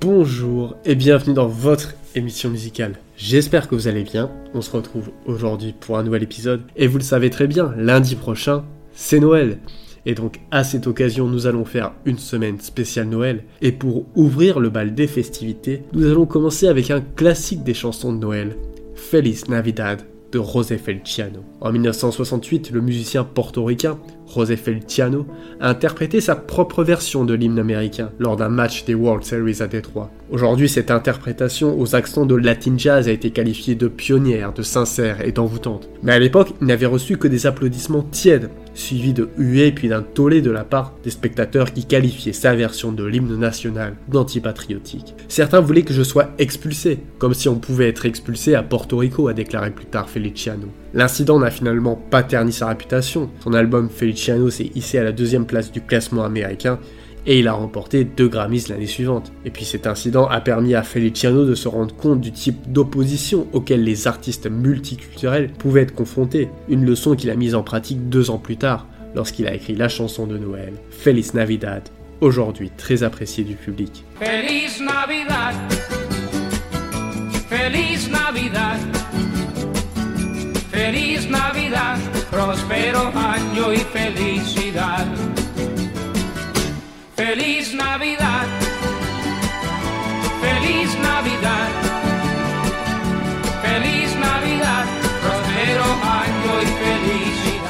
Bonjour et bienvenue dans votre émission musicale. J'espère que vous allez bien. On se retrouve aujourd'hui pour un nouvel épisode. Et vous le savez très bien, lundi prochain, c'est Noël. Et donc à cette occasion, nous allons faire une semaine spéciale Noël. Et pour ouvrir le bal des festivités, nous allons commencer avec un classique des chansons de Noël, Feliz Navidad de José Feliciano. En 1968, le musicien portoricain José Feliciano a interprété sa propre version de l'hymne américain lors d'un match des World Series à Détroit. Aujourd'hui, cette interprétation aux accents de Latin Jazz a été qualifiée de pionnière, de sincère et d'envoûtante. Mais à l'époque, il n'avait reçu que des applaudissements tièdes, suivis de huées puis d'un tollé de la part des spectateurs qui qualifiaient sa version de l'hymne national d'antipatriotique. Certains voulaient que je sois expulsé, comme si on pouvait être expulsé à Porto Rico, a déclaré plus tard Feliciano. L'incident n'a finalement pas terni sa réputation. Son album Feliciano s'est hissé à la deuxième place du classement américain et il a remporté deux Grammys l'année suivante. Et puis cet incident a permis à Feliciano de se rendre compte du type d'opposition auquel les artistes multiculturels pouvaient être confrontés, une leçon qu'il a mise en pratique deux ans plus tard lorsqu'il a écrit la chanson de Noël, Feliz Navidad, aujourd'hui très appréciée du public. Feliz Navidad. Feliz Navidad. Feliz Navidad, próspero año y felicidad. Feliz Navidad, feliz Navidad, feliz Navidad, próspero año y felicidad.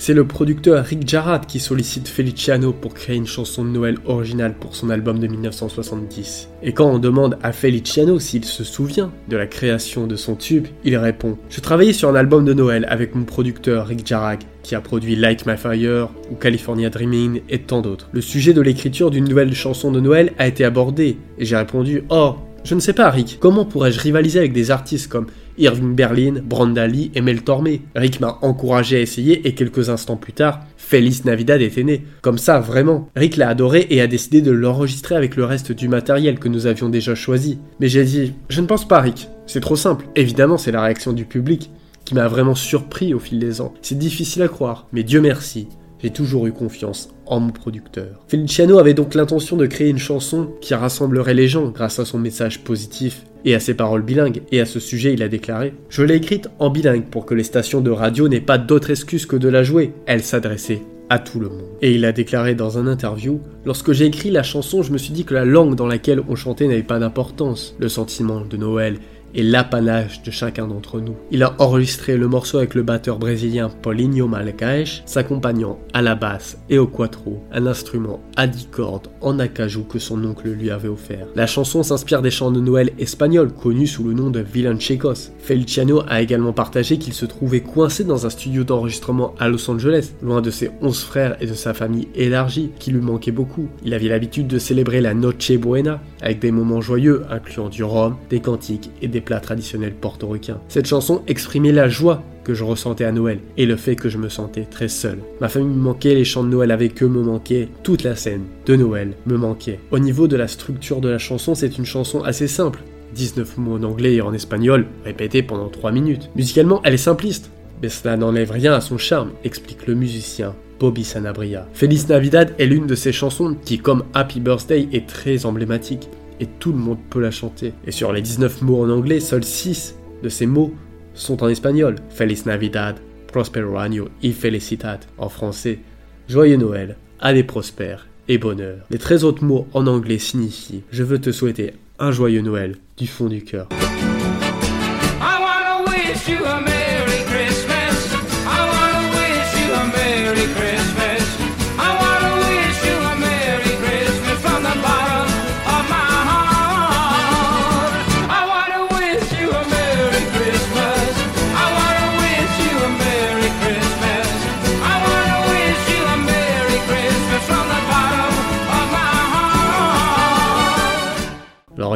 C'est le producteur Rick Jarrett qui sollicite Feliciano pour créer une chanson de Noël originale pour son album de 1970. Et quand on demande à Feliciano s'il se souvient de la création de son tube, il répond Je travaillais sur un album de Noël avec mon producteur Rick Jarrett qui a produit Light My Fire ou California Dreaming et tant d'autres. Le sujet de l'écriture d'une nouvelle chanson de Noël a été abordé et j'ai répondu Oh, je ne sais pas Rick, comment pourrais-je rivaliser avec des artistes comme Irving Berlin, Brandali et Mel Tormé. Rick m'a encouragé à essayer et quelques instants plus tard, Feliz Navidad était né. Comme ça, vraiment. Rick l'a adoré et a décidé de l'enregistrer avec le reste du matériel que nous avions déjà choisi. Mais j'ai dit, je ne pense pas Rick. C'est trop simple. Évidemment, c'est la réaction du public qui m'a vraiment surpris au fil des ans. C'est difficile à croire, mais Dieu merci, j'ai toujours eu confiance en mon producteur. Feliciano avait donc l'intention de créer une chanson qui rassemblerait les gens grâce à son message positif et à ses paroles bilingues, et à ce sujet il a déclaré Je l'ai écrite en bilingue pour que les stations de radio n'aient pas d'autre excuse que de la jouer. Elle s'adressait à tout le monde. Et il a déclaré dans un interview Lorsque j'ai écrit la chanson, je me suis dit que la langue dans laquelle on chantait n'avait pas d'importance. Le sentiment de Noël et l'apanage de chacun d'entre nous. Il a enregistré le morceau avec le batteur brésilien Paulinho Malgaes, s'accompagnant à la basse et au quattro, un instrument à 10 cordes en acajou que son oncle lui avait offert. La chanson s'inspire des chants de Noël espagnols connus sous le nom de Villancicos. Feliciano a également partagé qu'il se trouvait coincé dans un studio d'enregistrement à Los Angeles, loin de ses 11 frères et de sa famille élargie, qui lui manquait beaucoup. Il avait l'habitude de célébrer la Noche Buena avec des moments joyeux incluant du rhum, des cantiques et des plats traditionnels portoricains. Cette chanson exprimait la joie que je ressentais à Noël et le fait que je me sentais très seul. Ma famille me manquait, les chants de Noël avec eux me manquaient, toute la scène de Noël me manquait. Au niveau de la structure de la chanson, c'est une chanson assez simple. 19 mots en anglais et en espagnol, répétés pendant 3 minutes. Musicalement, elle est simpliste, mais cela n'enlève rien à son charme, explique le musicien Bobby Sanabria. Feliz Navidad est l'une de ces chansons qui, comme Happy Birthday, est très emblématique et tout le monde peut la chanter. Et sur les 19 mots en anglais, seuls 6 de ces mots sont en espagnol. Feliz Navidad, Prospero Año y Felicidad en français. Joyeux Noël, année prospère et bonheur. Les 13 autres mots en anglais signifient Je veux te souhaiter un joyeux Noël du fond du cœur.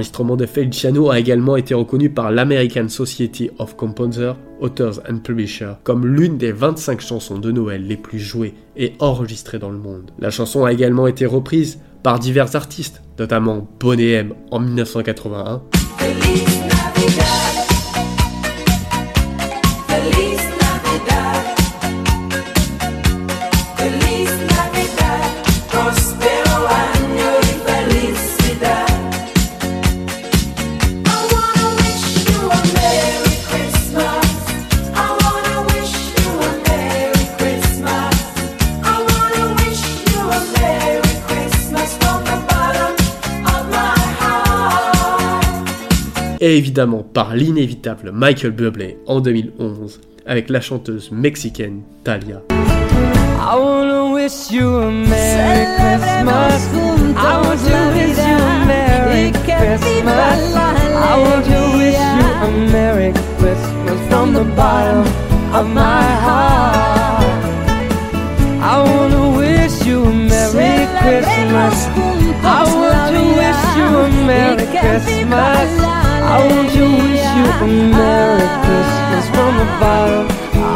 L'enregistrement de Feliciano a également été reconnu par l'American Society of Composers, Authors and Publishers comme l'une des 25 chansons de Noël les plus jouées et enregistrées dans le monde. La chanson a également été reprise par divers artistes, notamment Boney M en 1981. Et évidemment par l'inévitable Michael Bublé en 2011 avec la chanteuse mexicaine Talia. I wanna wish you a Merry Christmas. I want to wish you a Merry Christmas. I want to wish you a Merry Christmas from the bottom of my heart. I wanna wish you a Merry Christmas. I want to wish you a Merry Christmas. I want to wish you a Merry Christmas from the bottom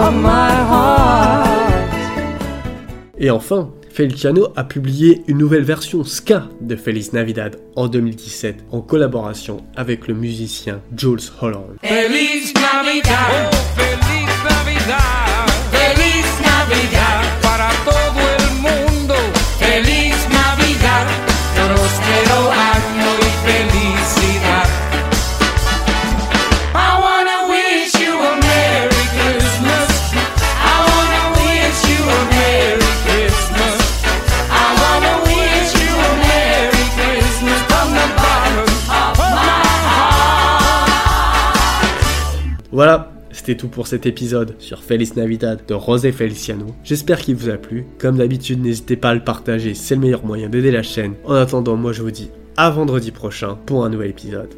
of my heart. Et enfin, Feliciano a publié une nouvelle version ska de Feliz Navidad en 2017 en collaboration avec le musicien Jules Holland. Feliz Navidad, oh, Feliz Navidad, Voilà. C'était tout pour cet épisode sur Feliz Navidad de Rosé Feliciano. J'espère qu'il vous a plu. Comme d'habitude, n'hésitez pas à le partager, c'est le meilleur moyen d'aider la chaîne. En attendant, moi je vous dis à vendredi prochain pour un nouvel épisode.